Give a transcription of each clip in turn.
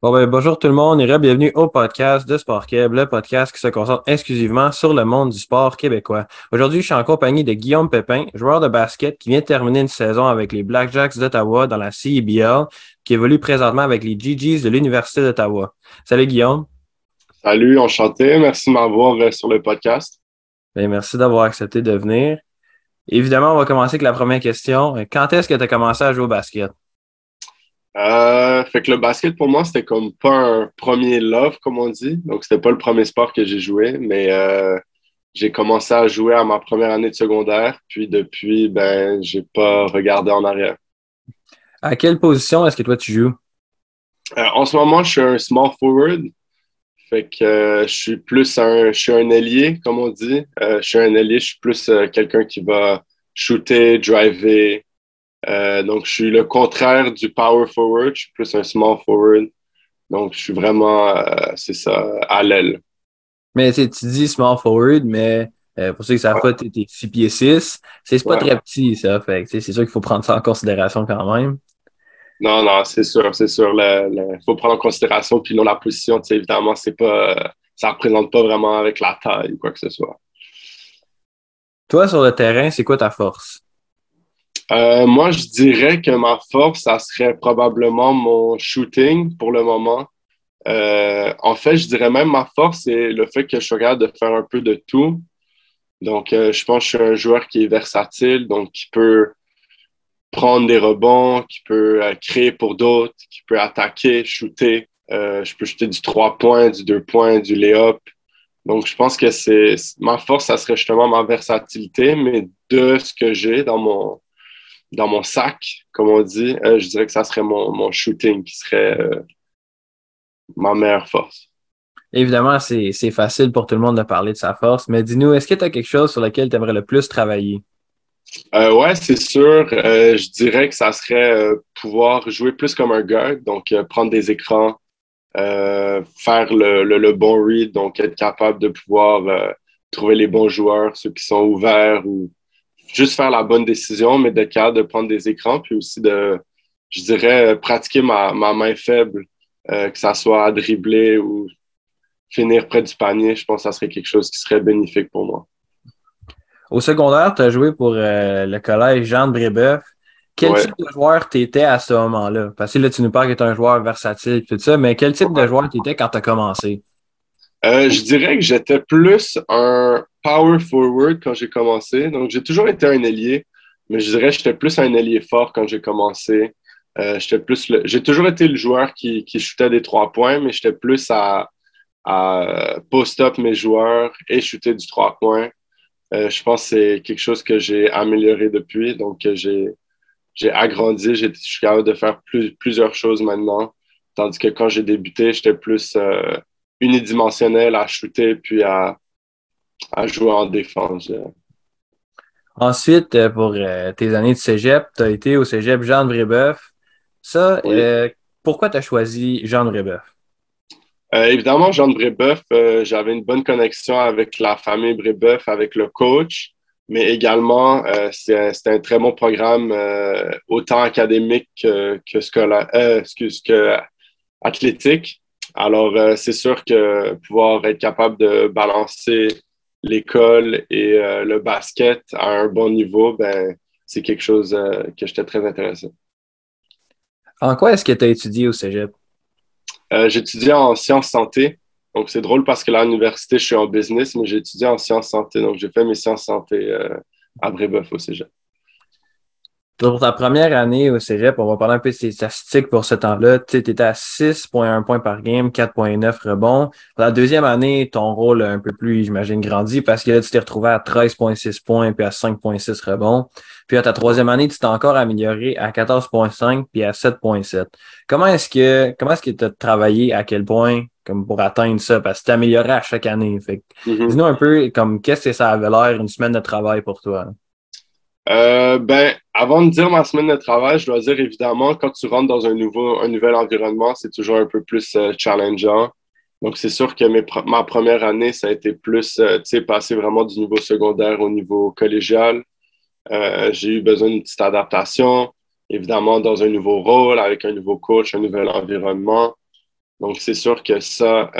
Bon ben, bonjour tout le monde et bienvenue au podcast de Sport Québec, le podcast qui se concentre exclusivement sur le monde du sport québécois. Aujourd'hui, je suis en compagnie de Guillaume Pépin, joueur de basket qui vient de terminer une saison avec les Blackjacks d'Ottawa dans la CEBL, qui évolue présentement avec les GGs de l'Université d'Ottawa. Salut Guillaume. Salut, enchanté. Merci de m'avoir euh, sur le podcast. Ben, merci d'avoir accepté de venir. Évidemment, on va commencer avec la première question. Quand est-ce que tu as commencé à jouer au basket? Euh, fait que le basket pour moi, c'était comme pas un premier love, comme on dit. Donc, c'était pas le premier sport que j'ai joué, mais euh, j'ai commencé à jouer à ma première année de secondaire. Puis depuis, ben, j'ai pas regardé en arrière. À quelle position est-ce que toi tu joues? Euh, en ce moment, je suis un small forward. Fait que je suis plus un, je suis un ailier, comme on dit. je suis un ailier, je suis plus quelqu'un qui va shooter, driver, euh, donc, je suis le contraire du power forward. Je suis plus un small forward. Donc, je suis vraiment, euh, c'est ça, à l'aile. Mais tu dis small forward, mais euh, pour ceux qui savent pas, tu es 6 pieds 6. C'est pas très petit, ça. Fait c'est sûr qu'il faut prendre ça en considération quand même. Non, non, c'est sûr, c'est sûr. Il faut prendre en considération. Puis non, la position, évidemment, c'est pas, ça représente pas vraiment avec la taille ou quoi que ce soit. Toi, sur le terrain, c'est quoi ta force? Euh, moi, je dirais que ma force, ça serait probablement mon shooting pour le moment. Euh, en fait, je dirais même ma force, c'est le fait que je suis capable de faire un peu de tout. Donc, euh, je pense que je suis un joueur qui est versatile, donc qui peut prendre des rebonds, qui peut créer pour d'autres, qui peut attaquer, shooter. je peux shooter du 3 points, du 2 points, du lay-up. Donc, je pense que c'est ma force, ça serait justement ma versatilité, mais de ce que j'ai dans mon, dans mon sac, comme on dit, euh, je dirais que ça serait mon, shooting qui serait euh, ma meilleure force. Évidemment, c'est facile pour tout le monde de parler de sa force, mais dis-nous, est-ce que tu as quelque chose sur lequel tu aimerais le plus travailler? Euh, ouais, c'est sûr. je dirais que ça serait pouvoir jouer plus comme un guard, donc prendre des écrans, faire le, le, bon read, donc être capable de pouvoir trouver les bons joueurs, ceux qui sont ouverts ou juste faire la bonne décision, mais d'être capable de prendre des écrans, puis aussi de, je dirais, pratiquer ma, ma main faible, euh, que ça soit à dribbler ou finir près du panier. Je pense que ça serait quelque chose qui serait bénéfique pour moi. Au secondaire, tu as joué pour euh, le collège Jean de Brébeuf. Quel type de joueur tu étais à ce moment-là? Parce que là, tu nous parles que tu es un joueur versatile tout ça, mais quel type de joueur tu étais quand tu as commencé? Euh, je dirais que j'étais plus un power forward quand j'ai commencé. Donc, j'ai toujours été un ailier, mais je dirais que j'étais plus un ailier fort quand j'ai commencé. Euh, j'étais plus J'ai toujours été le joueur qui, qui shootait des trois points, mais j'étais plus à, à post-up mes joueurs et shooter du trois points. Euh, je pense que c'est quelque chose que j'ai amélioré depuis. Donc, j'ai, j'ai agrandi, je suis capable de faire plus, plusieurs choses maintenant. Tandis que quand j'ai débuté, j'étais plus euh, unidimensionnel à shooter puis à, à jouer en défense. Ensuite, euh, pour euh, tes années de cégep, tu as été au cégep Jean de Brébeuf. Ça, euh, pourquoi tu as choisi Jean de Brébeuf? évidemment, Jean de Brébeuf, j'avais une bonne connexion avec la famille Brébeuf, avec le coach, mais également, c'est un très bon programme, autant académique que, que scolaire, excuse, que athlétique. Alors, c'est sûr que pouvoir être capable de balancer l'école et euh, le basket à un bon niveau, ben, c'est quelque chose euh, que j'étais très intéressé. En quoi est-ce que tu as étudié au cégep? Euh, j'ai étudié en sciences santé. Donc, c'est drôle parce que là, à l'université, je suis en business, mais j'ai étudié en sciences santé. Donc, j'ai fait mes sciences santé à Brébeuf au cégep. Pour ta première année au cégep, on va parler un peu de tes statistiques pour ce temps-là. Tu étais à 6,1 points par game, 4,9 rebonds. Pour la deuxième année, ton rôle a un peu plus, j'imagine, grandi parce que là, tu t'es retrouvé à 13,6 points puis à 5,6 rebonds. Puis à ta troisième année, tu t'es encore amélioré à 14,5 puis à 7,7. Comment est-ce que comment est-ce que tu as travaillé? À quel point comme pour atteindre ça? Parce que tu amélioré à chaque année. Fait mm-hmm. dis-nous un peu comme qu'est-ce que ça avait l'air une semaine de travail pour toi. Euh, ben, avant de dire ma semaine de travail, je dois dire évidemment, quand tu rentres dans un, nouveau, un nouvel environnement, c'est toujours un peu plus euh, challengeant. Donc, c'est sûr que ma première année, ça a été plus, euh, tu sais, passer vraiment du niveau secondaire au niveau collégial. J'ai eu besoin d'une petite adaptation, évidemment, dans un nouveau rôle, avec un nouveau coach, un nouvel environnement. Donc, c'est sûr que ça,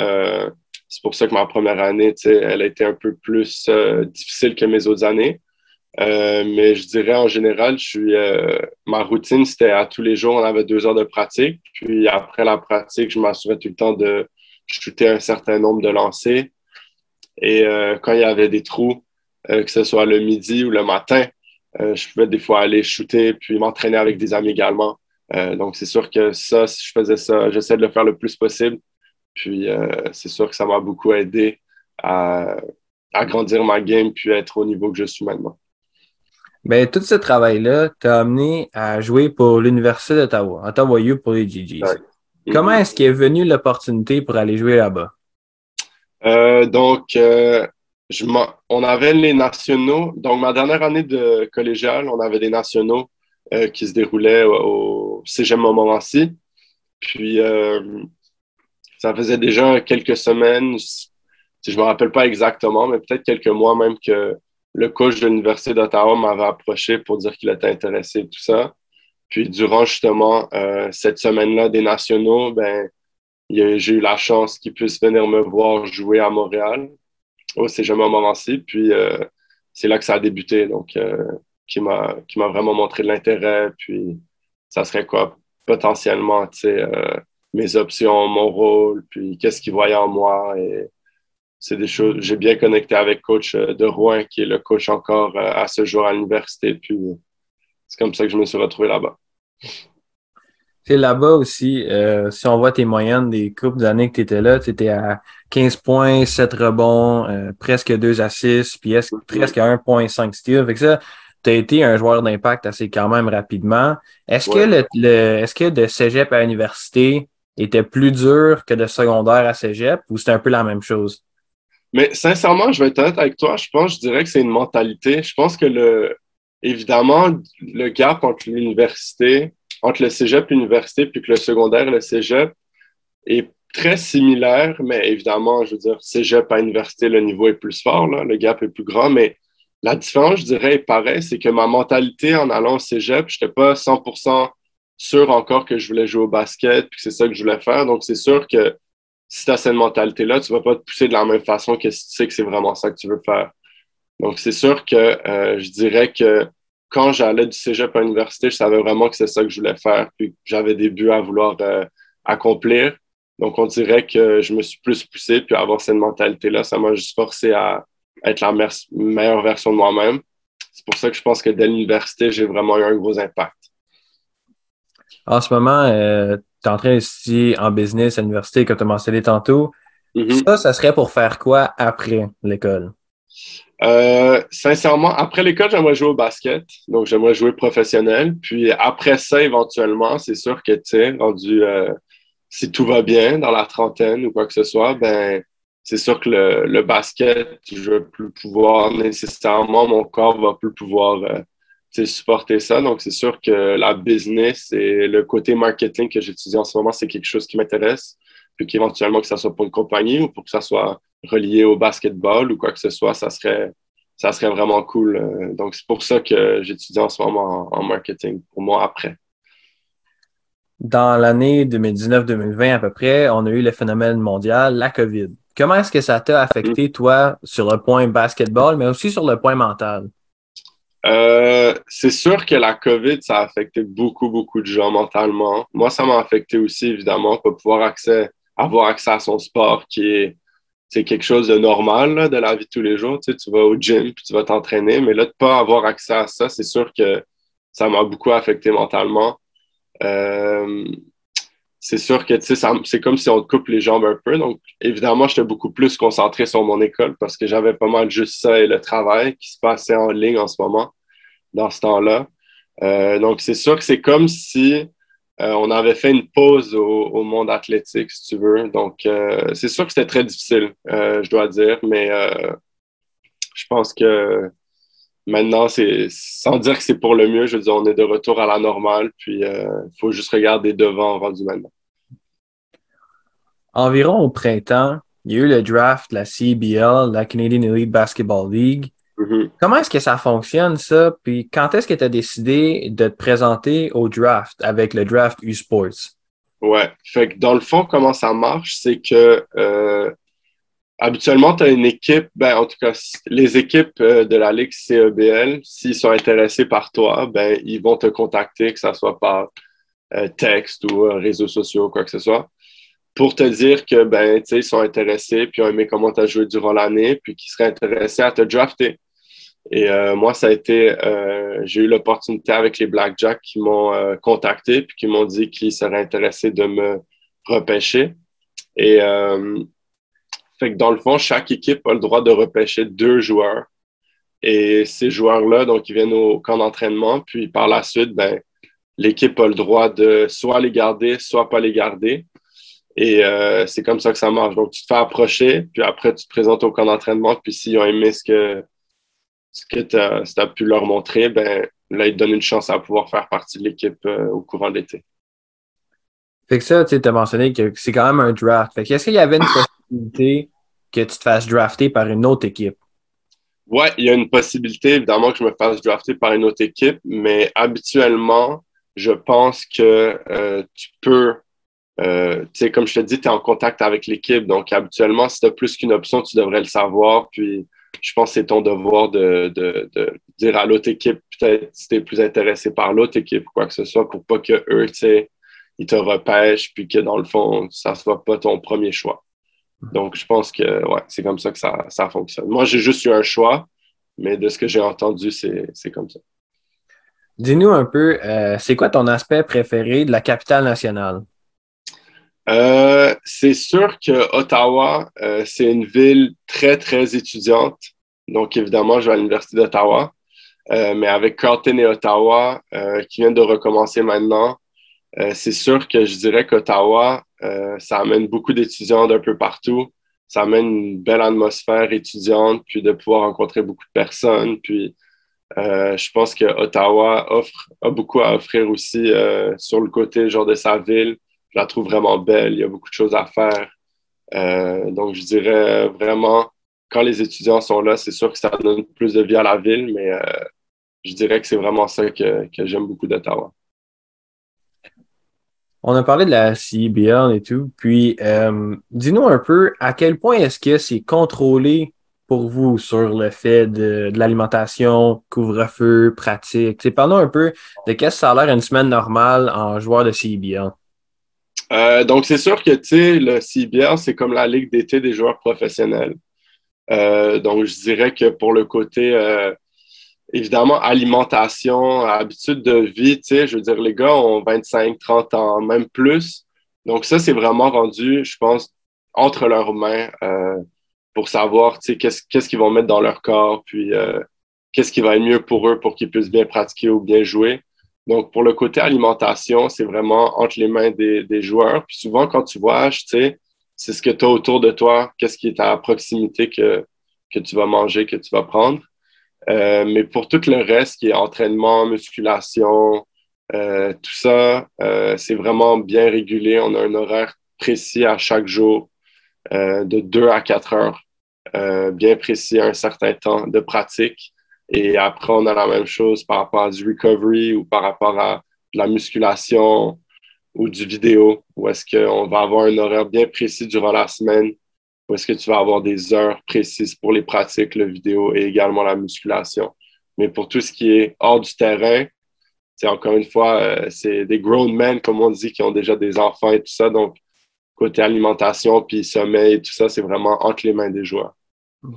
c'est pour ça que ma première année, elle a été un peu plus difficile que mes autres années. Euh, mais je dirais en général, je suis, ma routine, c'était à tous les jours, on avait deux heures de pratique. Puis après la pratique, je m'assurais tout le temps de shooter un certain nombre de lancers. Et quand il y avait des trous, que ce soit le midi ou le matin, je pouvais des fois aller shooter puis m'entraîner avec des amis également. Euh, donc, c'est sûr que ça, si je faisais ça, j'essaie de le faire le plus possible. Puis, euh, c'est sûr que ça m'a beaucoup aidé à, à, grandir ma game puis être au niveau que je suis maintenant. Bien, tout ce travail-là t'a amené à jouer pour l'Université d'Ottawa, Ottawa U pour les GGs. Comment est-ce qu'est venue l'opportunité pour aller jouer là-bas? Euh, donc, je on avait les nationaux. Donc, ma dernière année de collégial, on avait des nationaux qui se déroulaient au, si Cégep Montmorency. Puis, euh, ça faisait déjà quelques semaines, je ne me rappelle pas exactement, mais peut-être quelques mois même que le coach de l'Université d'Ottawa m'avait approché pour dire qu'il était intéressé tout ça. Puis, durant justement euh, cette semaine-là des nationaux, ben, j'ai eu la chance qu'il puisse venir me voir jouer à Montréal, au Cégep Montmorency. Puis, euh, c'est là que ça a débuté. Donc, qui m'a vraiment montré de l'intérêt. Puis, ça serait quoi potentiellement, tu sais, euh, mes options, mon rôle, puis qu'est-ce qu'il voyait en moi. Et c'est des choses. J'ai bien connecté avec coach euh, de Rouen, qui est le coach encore euh, à ce jour à l'université. Puis c'est comme ça que je me suis retrouvé là-bas. C'est là-bas aussi, si on voit tes moyennes des coupes d'années que tu étais là, tu étais à 15 points, 7 rebonds, presque 2 assists, puis presque 1.5 steals. Fait que ça, tu as été un joueur d'impact assez quand même rapidement. Est-ce que le, est-ce que de cégep à université était plus dur que de secondaire à cégep ou c'était un peu la même chose? Mais sincèrement, je vais être honnête avec toi, je pense, je dirais que c'est une mentalité. Je pense que le, évidemment, le gap entre l'université, entre le cégep l'université, puis que le secondaire le cégep est très similaire, mais évidemment, je veux dire, cégep à université, le niveau est plus fort, là, le gap est plus grand, mais la différence, je dirais, est pareille, c'est que ma mentalité en allant au cégep, je n'étais pas 100% sûr encore que je voulais jouer au basket, puis que c'est ça que je voulais faire. Donc, c'est sûr que si tu as cette mentalité-là, tu ne vas pas te pousser de la même façon que si tu sais que c'est vraiment ça que tu veux faire. Donc, c'est sûr que euh, je dirais que quand j'allais du cégep à l'université, je savais vraiment que c'est ça que je voulais faire, puis j'avais des buts à vouloir euh, accomplir. Donc, on dirait que je me suis plus poussé, puis avoir cette mentalité-là, ça m'a juste forcé à, être la meilleure version de moi-même. C'est pour ça que je pense que dès l'université, j'ai vraiment eu un gros impact. En ce moment, euh, tu es en train d'étudier en business à l'université, comme tu as mentionné tantôt. Mm-hmm. Ça, ça serait pour faire quoi après l'école? Euh, sincèrement, après l'école, j'aimerais jouer au basket. Donc, j'aimerais jouer professionnel. Puis après ça, éventuellement, c'est sûr que, tu sais, rendu, euh, si tout va bien dans la trentaine ou quoi que ce soit, ben, c'est sûr que le, basket, je vais plus pouvoir nécessairement, mon corps va plus pouvoir euh, supporter ça. Donc, c'est sûr que la business et le côté marketing que j'étudie en ce moment, c'est quelque chose qui m'intéresse. Puis qu'éventuellement, que ça soit pour une compagnie ou pour que ça soit relié au basketball ou quoi que ce soit, ça serait, ça serait vraiment cool. Euh. Donc, c'est pour ça que j'étudie en ce moment en, en marketing, pour moi, après. Dans l'année 2019-2020 à peu près, on a eu le phénomène mondial, la COVID. Comment est-ce que ça t'a affecté, mm. toi, sur le point basketball, mais aussi sur le point mental? Euh, c'est sûr que la COVID, ça a affecté beaucoup, beaucoup de gens mentalement. Moi, ça m'a affecté aussi, évidemment, pas pouvoir accès, avoir accès à son sport qui est c'est quelque chose de normal de la vie de tous les jours. Tu, sais, tu vas au gym puis tu vas t'entraîner, mais là, de ne pas avoir accès à ça, c'est sûr que ça m'a beaucoup affecté mentalement. Euh, c'est sûr que c'est comme si on te coupe les jambes un peu. Donc, évidemment, j'étais beaucoup plus concentré sur mon école parce que j'avais pas mal juste ça et le travail qui se passait en ligne en ce moment, dans ce temps-là. Euh, donc, c'est sûr que c'est comme si euh, on avait fait une pause au, monde athlétique, si tu veux. Donc, euh, c'est sûr que c'était très difficile, je dois dire, mais je pense que Maintenant, c'est sans dire que c'est pour le mieux, je veux dire, on est de retour à la normale, puis il euh, faut juste regarder devant rendu maintenant. Environ au printemps, il y a eu le draft, la CBL, la Canadian Elite Basketball League. Mm-hmm. Comment est-ce que ça fonctionne, ça? Puis quand est-ce que tu as décidé de te présenter au draft avec le draft U-Sports? Ouais. Fait que dans le fond, comment ça marche, c'est que euh, habituellement, tu as une équipe, ben, en tout cas, les équipes euh, de la Ligue CEBL, s'ils sont intéressés par toi, ben, ils vont te contacter, que ce soit par euh, texte ou réseaux sociaux, quoi que ce soit, pour te dire que ben, ils sont intéressés, puis ont aimé comment tu as joué durant l'année, puis qu'ils seraient intéressés à te drafter. Et euh, moi, ça a été, euh, j'ai eu l'opportunité avec les Blackjacks qui m'ont euh, contacté puis qui m'ont dit qu'ils seraient intéressés de me repêcher. Et fait que dans le fond, chaque équipe a le droit de repêcher deux joueurs. Et ces joueurs-là, donc, ils viennent au camp d'entraînement, puis par la suite, ben, l'équipe a le droit de soit les garder, soit pas les garder. Et c'est comme ça que ça marche. Donc, tu te fais approcher, puis après, tu te présentes au camp d'entraînement, puis s'ils ont aimé ce que ce que tu as, pu leur montrer, ben, là, ils te donnent une chance à pouvoir faire partie de l'équipe euh, au courant de l'été. Fait que ça, tu as mentionné que c'est quand même un draft. Fait est-ce qu'il y avait une que tu te fasses drafter par une autre équipe? Oui, il y a une possibilité, évidemment, que je me fasse drafter par une autre équipe, mais habituellement, je pense que euh, tu peux, euh, tu sais, comme je te dis, tu es en contact avec l'équipe. Donc, habituellement, si tu as plus qu'une option, tu devrais le savoir. Puis, je pense que c'est ton devoir de, dire à l'autre équipe, peut-être si tu es plus intéressé par l'autre équipe ou quoi que ce soit, pour pas que eux, tu sais, ils te repêchent, puis que dans le fond, ça ne soit pas ton premier choix. Donc, je pense que ouais, c'est comme ça que ça, fonctionne. Moi, j'ai juste eu un choix, mais de ce que j'ai entendu, c'est comme ça. Dis-nous un peu, euh, c'est quoi ton aspect préféré de la capitale nationale? Euh, c'est sûr que Ottawa, euh, c'est une ville très, très étudiante. Donc, évidemment, je vais à l'Université d'Ottawa. Mais avec Carleton et Ottawa, qui viennent de recommencer maintenant, c'est sûr que je dirais qu'Ottawa, ça amène beaucoup d'étudiants d'un peu partout. Ça amène une belle atmosphère étudiante, puis de pouvoir rencontrer beaucoup de personnes. Puis, je pense que Ottawa offre, a beaucoup à offrir aussi sur le côté genre de sa ville je la trouve vraiment belle. Il y a beaucoup de choses à faire. Euh, donc, je dirais vraiment, quand les étudiants sont là, c'est sûr que ça donne plus de vie à la ville, mais euh, je dirais que c'est vraiment ça que, j'aime beaucoup d'Ottawa. On a parlé de la CBL et tout. Puis, euh, dis-nous un peu à quel point est-ce que c'est contrôlé pour vous sur le fait de, l'alimentation, couvre-feu, pratique? Parlons un peu de qu'est-ce une semaine normale en joueur de CBL. Euh, donc, c'est sûr que, le CBL, c'est comme la ligue d'été des joueurs professionnels. Euh, donc, je dirais que pour le côté, évidemment, alimentation, habitude de vie, tu sais, je veux dire, les gars ont 25, 30 ans, même plus. Donc, ça, c'est vraiment rendu, je pense, entre leurs mains pour savoir, tu sais, qu'est-ce qu'ils vont mettre dans leur corps, puis qu'est-ce qui va être mieux pour eux pour qu'ils puissent bien pratiquer ou bien jouer. Donc, pour le côté alimentation, c'est vraiment entre les mains des, joueurs. Puis souvent, quand tu voyages, tu sais, c'est ce que tu as autour de toi, qu'est-ce qui est à proximité que, que tu vas manger, que tu vas prendre. Euh, mais pour tout le reste, qui est entraînement, musculation, euh, tout ça, euh, c'est vraiment bien régulé. On a un horaire précis à chaque jour de 2 à 4 heures, bien précis à un certain temps de pratique. Et après, on a la même chose par rapport à du recovery ou par rapport à la musculation ou du vidéo, où est-ce qu'on va avoir un horaire bien précis durant la semaine, où est-ce que tu vas avoir des heures précises pour les pratiques, le vidéo et également la musculation. Mais pour tout ce qui est hors du terrain, c'est encore une fois, euh, c'est des grown men, comme on dit, qui ont déjà des enfants et tout ça. Donc, côté alimentation puis sommeil et tout ça, c'est vraiment entre les mains des joueurs. Mm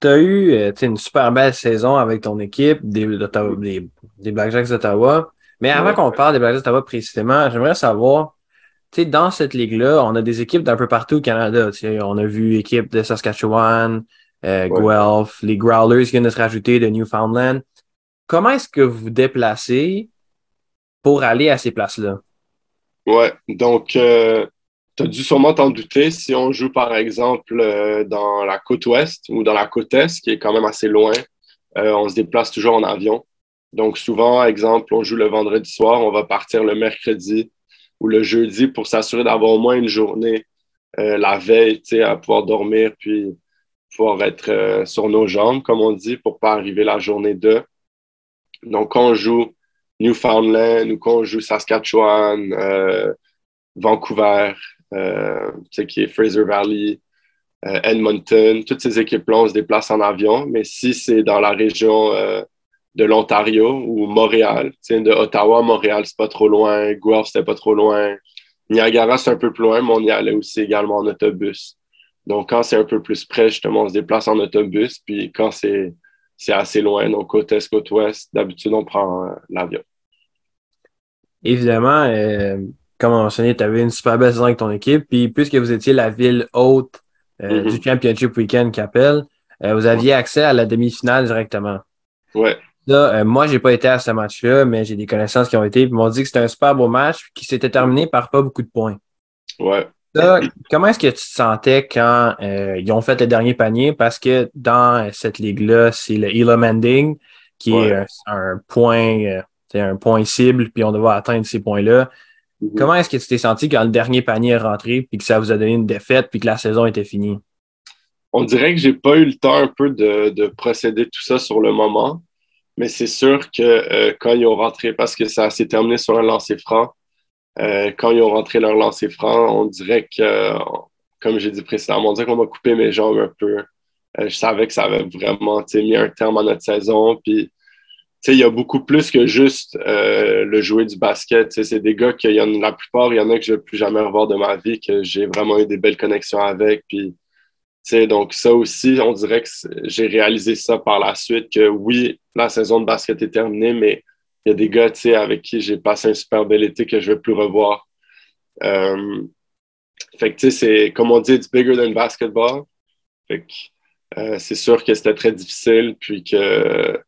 tu as eu euh, une super belle saison avec ton équipe des, des, des Blackjacks d'Ottawa. Mais avant qu'on parle des Blackjacks d'Ottawa précisément, j'aimerais savoir, tu sais, dans cette ligue-là, on a des équipes d'un peu partout au Canada. On a vu équipes de Saskatchewan, euh, Guelph, les Growlers qui viennent de se rajouter de Newfoundland. Comment est-ce que vous vous déplacez pour aller à ces places-là? Ouais, donc euh, tu as dû sûrement t'en douter si on joue par exemple euh, dans la côte ouest ou dans la côte est, qui est quand même assez loin, on se déplace toujours en avion. Donc souvent, exemple, on joue le vendredi soir, on va partir le mercredi ou le jeudi pour s'assurer d'avoir au moins une journée euh, la veille, à pouvoir dormir puis pouvoir être sur nos jambes, comme on dit, pour pas arriver la journée 2. Donc quand on joue Newfoundland ou qu'on joue Saskatchewan, euh, Vancouver, euh, qui est Fraser Valley, euh, Edmonton, toutes ces équipes-là, on se déplace en avion. Mais si c'est dans la région euh, de l'Ontario ou Montréal, de Ottawa, Montréal, c'est pas trop loin, Guelph, c'était pas trop loin. Niagara, c'est un peu plus loin, mais on y allait aussi également en autobus. Donc, quand c'est un peu plus près, justement, on se déplace en autobus. Puis quand c'est assez loin, donc côte est, côte ouest, d'habitude, on prend euh, l'avion. Évidemment, euh, comme on mentionné, tu avais une super belle saison avec ton équipe. Puis puisque vous étiez la ville haute euh, mm-hmm. du Championship Weekend qu'appelle, vous aviez accès à la demi-finale directement. Ouais. Là, moi, j'ai pas été à ce match-là, mais j'ai des connaissances qui ont été. Ils m'ont dit que c'était un super beau match qui s'était terminé par pas beaucoup de points. Ouais comment est-ce que tu te sentais quand euh, ils ont fait le dernier panier? Parce que dans cette ligue-là, c'est le Elo Mending qui est un, point, c'est euh, un point cible, puis on doit atteindre ces points-là. Mm-hmm. Comment est-ce que tu t'es senti quand le dernier panier est rentré, puis que ça vous a donné une défaite, puis que la saison était finie? On dirait que j'ai pas eu le temps un peu de, procéder tout ça sur le moment, mais c'est sûr que euh, quand ils ont rentré, parce que ça s'est terminé sur un lancer franc, euh, quand ils ont rentré leur lancer franc, on dirait que, comme j'ai dit précédemment, on dirait qu'on m'a coupé mes jambes un peu. Euh, je savais que ça avait vraiment mis un terme à notre saison. Puis, il y a beaucoup plus que juste le jouer du basket. C'est des gars en la plupart, il y en a que je ne vais plus jamais revoir de ma vie, que j'ai vraiment eu des belles connexions avec. Puis, donc, ça aussi, on dirait que j'ai réalisé ça par la suite, que oui, la saison de basket est terminée, mais il y a des gars avec qui j'ai passé un super bel été que je ne vais plus revoir. Euh, fait que c'est comme on dit, it's bigger than basketball. Fait que euh, c'est sûr que c'était très difficile, puis que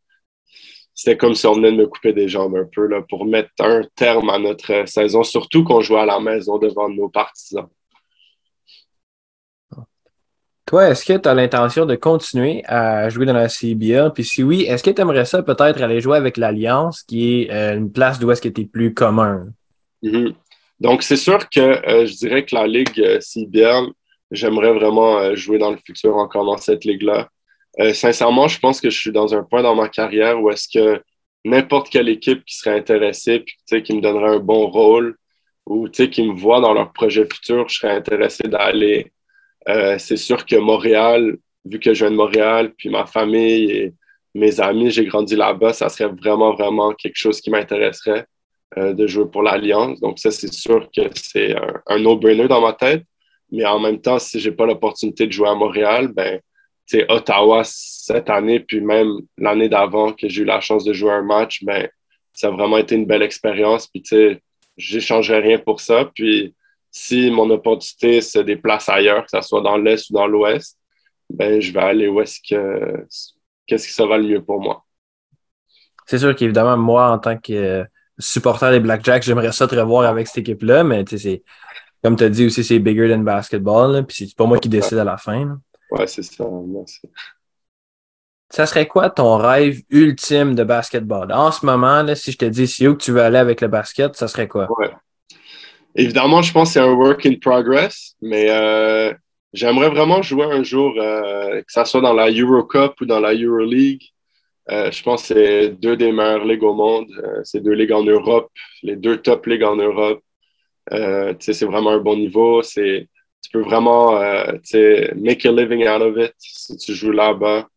c'était comme si on venait de me couper des jambes un peu là, pour mettre un terme à notre saison, surtout qu'on jouait à la maison devant nos partisans. Toi, est-ce que tu as l'intention de continuer à jouer dans la CBA? Puis si oui, est-ce que tu aimerais ça peut-être aller jouer avec l'Alliance, qui est euh, une place d'où est-ce que tu es plus commun? Mm-hmm. Donc, c'est sûr que euh, je dirais que la Ligue euh, CBA, j'aimerais vraiment jouer dans le futur encore dans cette ligue-là. sincèrement, je pense que je suis dans un point dans ma carrière où est-ce que n'importe quelle équipe qui serait intéressée puis qui me donnerait un bon rôle ou qui me voit dans leur projet futur, je serais intéressé d'aller euh, c'est sûr que Montréal, vu que je viens de Montréal, puis ma famille et mes amis, j'ai grandi là-bas, ça serait vraiment, vraiment quelque chose qui m'intéresserait euh, de jouer pour l'Alliance. Donc, ça, c'est sûr que c'est un, no-brainer dans ma tête. Mais en même temps, si je n'ai pas l'opportunité de jouer à Montréal, ben, c'est Ottawa cette année, puis même l'année d'avant que j'ai eu la chance de jouer un match, ben, ça a vraiment été une belle expérience. Puis, tu sais, j'échangerais rien pour ça. Puis, si mon opportunité se déplace ailleurs, que ce soit dans l'Est ou dans l'Ouest, ben, je vais aller où est-ce que qu'est-ce qui sera le mieux pour moi. C'est sûr qu'évidemment, moi, en tant que supporter des Blackjacks, j'aimerais ça te revoir avec cette équipe-là, mais c'est comme tu as dit aussi, c'est bigger than basketball, puis c'est pas moi qui décide à la fin. Ouais, c'est ça. Merci. Ça serait quoi ton rêve ultime de basketball? En ce moment, là, si je te dis c'est où que tu veux aller avec le basket, ça serait quoi? Ouais. Évidemment, je pense que c'est un work in progress, mais euh, j'aimerais vraiment jouer un jour, euh, que ce soit dans la Eurocup ou dans la Euroleague. Euh, je pense que c'est deux des meilleures ligues au monde. c'est deux ligues en Europe, les deux top ligues en Europe. c'est vraiment un bon niveau. Tu peux vraiment make a living out of it si tu joues là-bas.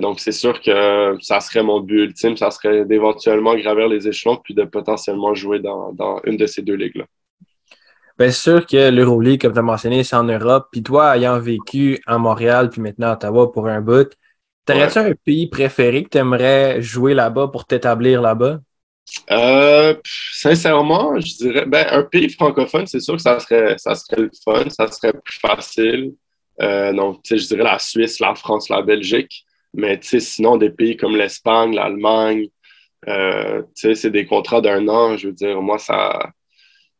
donc, c'est sûr que ça serait mon but ultime, ça serait d'éventuellement gravir les échelons puis de potentiellement jouer dans, dans une de ces deux ligues-là. Bien sûr que l'Euroleague, comme tu as mentionné, c'est en Europe. Puis toi, ayant vécu à Montréal, puis maintenant à Ottawa pour un bout, t'aurais-tu un pays préféré que tu aimerais jouer là-bas pour t'établir là-bas? Euh, sincèrement, je dirais ben, un pays francophone, c'est sûr que ça serait, ça serait le fun, ça serait plus facile. Euh, donc, je dirais la Suisse, la France, la Belgique. Mais sinon, des pays comme l'Espagne, l'Allemagne, euh, c'est des contrats d'un an. Je veux dire, moi, ça,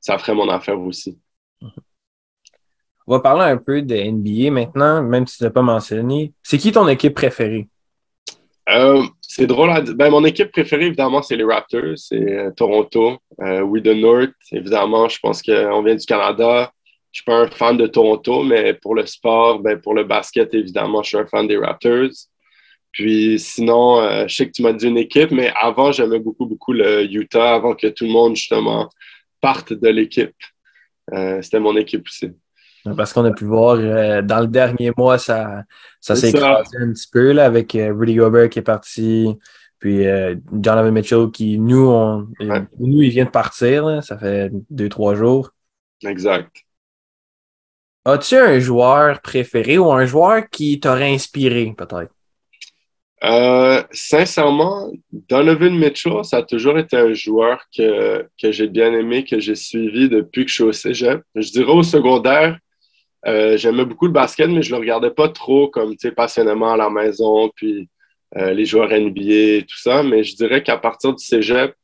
ça ferait mon affaire aussi. On va parler un peu de NBA maintenant, même si tu n'as pas mentionné. C'est qui ton équipe préférée? Euh, c'est drôle à dire. Ben, mon équipe préférée, évidemment, c'est les Raptors, c'est euh, Toronto. Euh, oui, de North, évidemment, je pense qu'on vient du Canada. Je suis pas un fan de Toronto, mais pour le sport, ben, pour le basket, évidemment, je suis un fan des Raptors. Puis sinon, euh, je sais que tu m'as dit une équipe, mais avant, j'aimais beaucoup, beaucoup le Utah, avant que tout le monde, justement, parte de l'équipe. Euh, c'était mon équipe aussi. Parce qu'on a pu voir euh, dans le dernier mois, ça, ça s'est écrasé un petit peu là, avec Rudy Gobert qui est parti, puis Jonathan Mitchell qui, nous, on, nous, il vient de partir. ça fait deux, trois jours. Exact. As-tu un joueur préféré ou un joueur qui t'aurait inspiré, peut-être? Euh, sincèrement, Donovan Mitchell, ça a toujours été un joueur que, j'ai bien aimé, que j'ai suivi depuis que je suis au cégep. Je dirais au secondaire, euh, j'aimais beaucoup le basket, mais je le regardais pas trop comme passionnément à la maison, puis euh, les joueurs NBA et tout ça. Mais je dirais qu'à partir du cégep,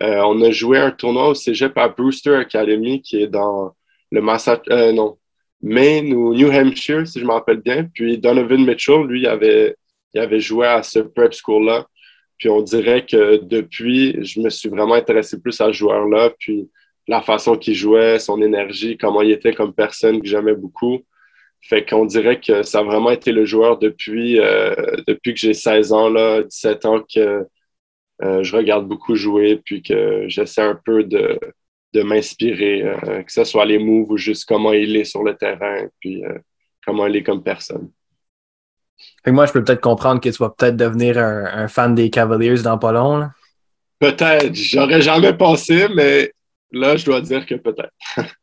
on a joué un tournoi au cégep à Brewster Academy, qui est dans le Massachusetts, non, Maine ou New Hampshire, si je me rappelle bien. Puis Donovan Mitchell, lui, avait il avait joué à ce prep school-là. Puis on dirait que depuis, je me suis vraiment intéressé plus à ce joueur-là. Puis la façon qu'il jouait, son énergie, comment il était comme personne que j'aimais beaucoup. Fait qu'on dirait que ça a vraiment été le joueur depuis, euh, depuis que j'ai 16 ans, là, 17 ans, que euh, je regarde beaucoup jouer, puis que j'essaie un peu de, de m'inspirer, euh, que ce soit les moves ou juste comment il est sur le terrain, puis comment il est comme personne. Fait que moi, je peux peut-être comprendre que tu vas peut-être devenir un, fan des Cavaliers dans pas long. Peut-être. J'aurais jamais pensé, mais là, je dois dire que peut-être.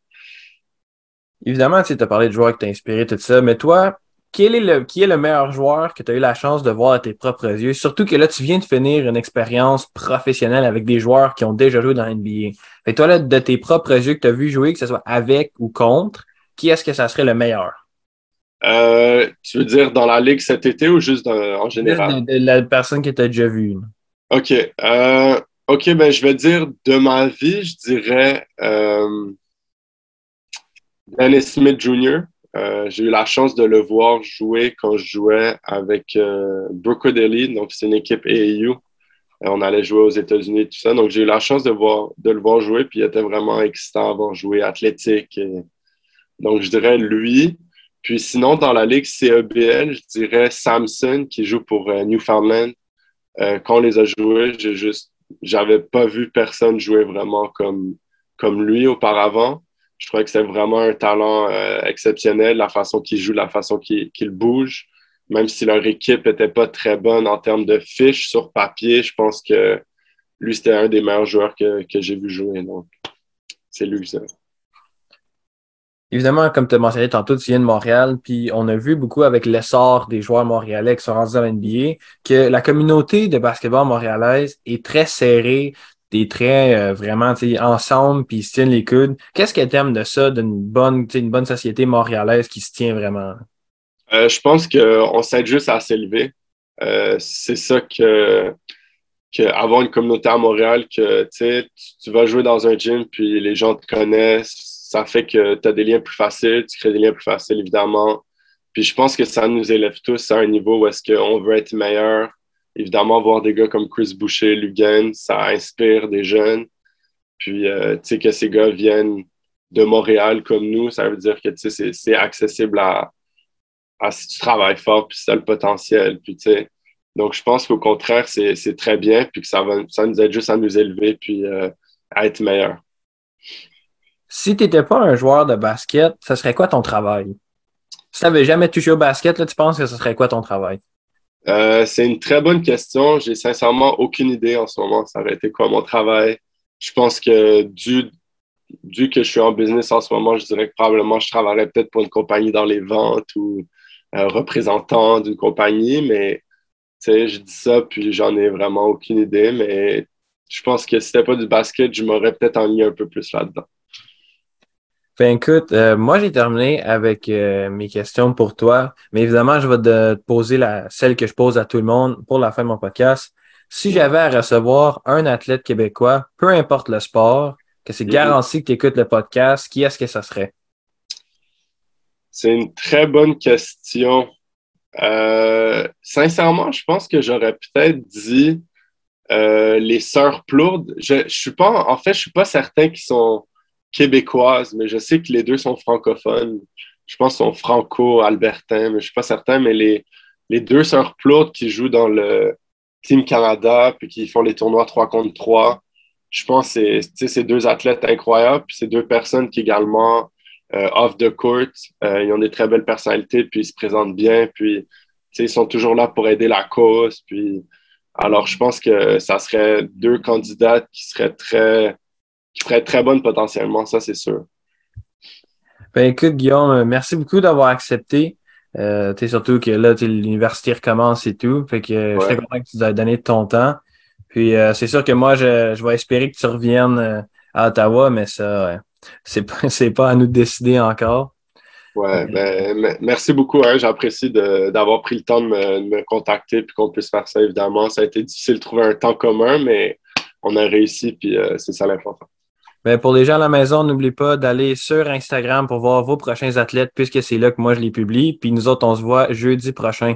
Évidemment, tu as parlé de joueurs qui t'ont inspiré, tout ça, mais toi, quel est le, qui est le meilleur joueur que tu as eu la chance de voir à tes propres yeux? Surtout que là, tu viens de finir une expérience professionnelle avec des joueurs qui ont déjà joué dans l'NBA. Fait toi, là, de tes propres yeux que tu as vu jouer, que ce soit avec ou contre, qui est-ce que ça serait le meilleur? Euh, tu veux dire dans la ligue cet été ou juste en général? la personne que tu as déjà vue. OK. Euh, OK, ben je vais dire de ma vie, je dirais euh, Dennis Smith Jr. Euh, j'ai eu la chance de le voir jouer quand je jouais avec euh, Brooklyn donc c'est une équipe AAU. on allait jouer aux États-Unis et tout ça. Donc j'ai eu la chance de, voir, de le voir jouer, puis il était vraiment excitant à voir jouer athlétique. Donc je dirais lui. Puis sinon, dans la ligue CEBL, je dirais Samson qui joue pour euh, Newfoundland. Euh, quand on les a joués, j'ai juste, j'avais pas vu personne jouer vraiment comme, comme lui auparavant. Je trouvais que c'est vraiment un talent euh, exceptionnel, la façon qu'il joue, la façon qu'il bouge. Même si leur équipe n'était pas très bonne en termes de fiches sur papier, je pense que lui, c'était un des meilleurs joueurs que, que j'ai vu jouer. Donc, c'est lui que Évidemment, comme tu as mentionné tantôt, tu viens de Montréal, puis on a vu beaucoup avec l'essor des joueurs montréalais qui sont rendus dans l'NBA que la communauté de basketball montréalaise est très serrée, des très euh, vraiment ensemble, puis ils se tiennent les coudes. Qu'est-ce que tu de ça, d'une bonne, une bonne société montréalaise qui se tient vraiment? Euh, je pense qu'on s'aide juste à s'élever. Euh, c'est ça que, que avoir une communauté à Montréal, que tu, tu vas jouer dans un gym, puis les gens te connaissent ça fait que tu as des liens plus faciles, tu crées des liens plus faciles, évidemment. Puis je pense que ça nous élève tous à un niveau où est-ce qu'on veut être meilleur. Évidemment, voir des gars comme Chris Boucher, Lugan, ça inspire des jeunes. Puis, euh, tu sais, que ces gars viennent de Montréal comme nous, ça veut dire que, tu sais, c'est accessible à, si tu travailles fort, puis si tu as le potentiel. Puis, tu sais, donc, je pense qu'au contraire, c'est très bien, puis que ça, va, ça nous aide juste à nous élever, puis euh, à être meilleur. Si tu n'étais pas un joueur de basket, ça serait quoi ton travail? Si tu n'avais jamais touché au basket, là, tu penses que ce serait quoi ton travail? Euh, c'est une très bonne question. J'ai sincèrement aucune idée en ce moment. Ça aurait été quoi mon travail? Je pense que dû, que je suis en business en ce moment, je dirais que probablement je travaillerais peut-être pour une compagnie dans les ventes ou euh, représentant d'une compagnie, mais je dis ça, puis j'en ai vraiment aucune idée, mais je pense que si c'était pas du basket, je m'aurais peut-être ennuyé un peu plus là-dedans. Ben écoute, euh, moi j'ai terminé avec euh, mes questions pour toi, mais évidemment, je vais te poser la, celle que je pose à tout le monde pour la fin de mon podcast. Si j'avais à recevoir un athlète québécois, peu importe le sport, que c'est garanti que tu écoutes le podcast, qui est-ce que ça serait? C'est une très bonne question. Euh, sincèrement, je pense que j'aurais peut-être dit les sœurs Plourdes. Je, je suis pas, en fait, je suis pas certain qu'ils sont québécoise, mais je sais que les deux sont francophones. Je pense qu'ils sont franco-albertains, mais je ne suis pas certain. Mais les, les deux sœurs Plourde qui jouent dans le Team Canada, puis qui font les tournois 3 contre 3. Je pense que c'est deux athlètes incroyables, puis c'est deux personnes qui également, euh, off the court, euh, ils ont des très belles personnalités, puis ils se présentent bien, puis ils sont toujours là pour aider la cause. Puis, alors, je pense que ça serait deux candidates qui seraient très, qui très bonnes potentiellement, ça c'est sûr. Ben écoute, Guillaume, merci beaucoup d'avoir accepté. Euh, surtout que là, l'université recommence et tout. Fait que euh, je suis content que tu nous aies donné de ton temps. Puis euh, c'est sûr que moi, je, je, vais espérer que tu reviennes euh, à Ottawa, mais ça, c'est pas, pas à nous de décider encore. Ouais, ben, merci beaucoup. Hein, J'apprécie d'avoir pris le temps de me, de me contacter puis qu'on puisse faire ça, évidemment. Ça a été difficile de trouver un temps commun, mais on a réussi, puis c'est ça l'important. Ben, pour les gens à la maison, n'oubliez pas d'aller sur Instagram pour voir vos prochains athlètes, puisque c'est là que moi je les publie. Puis nous autres, on se voit jeudi prochain.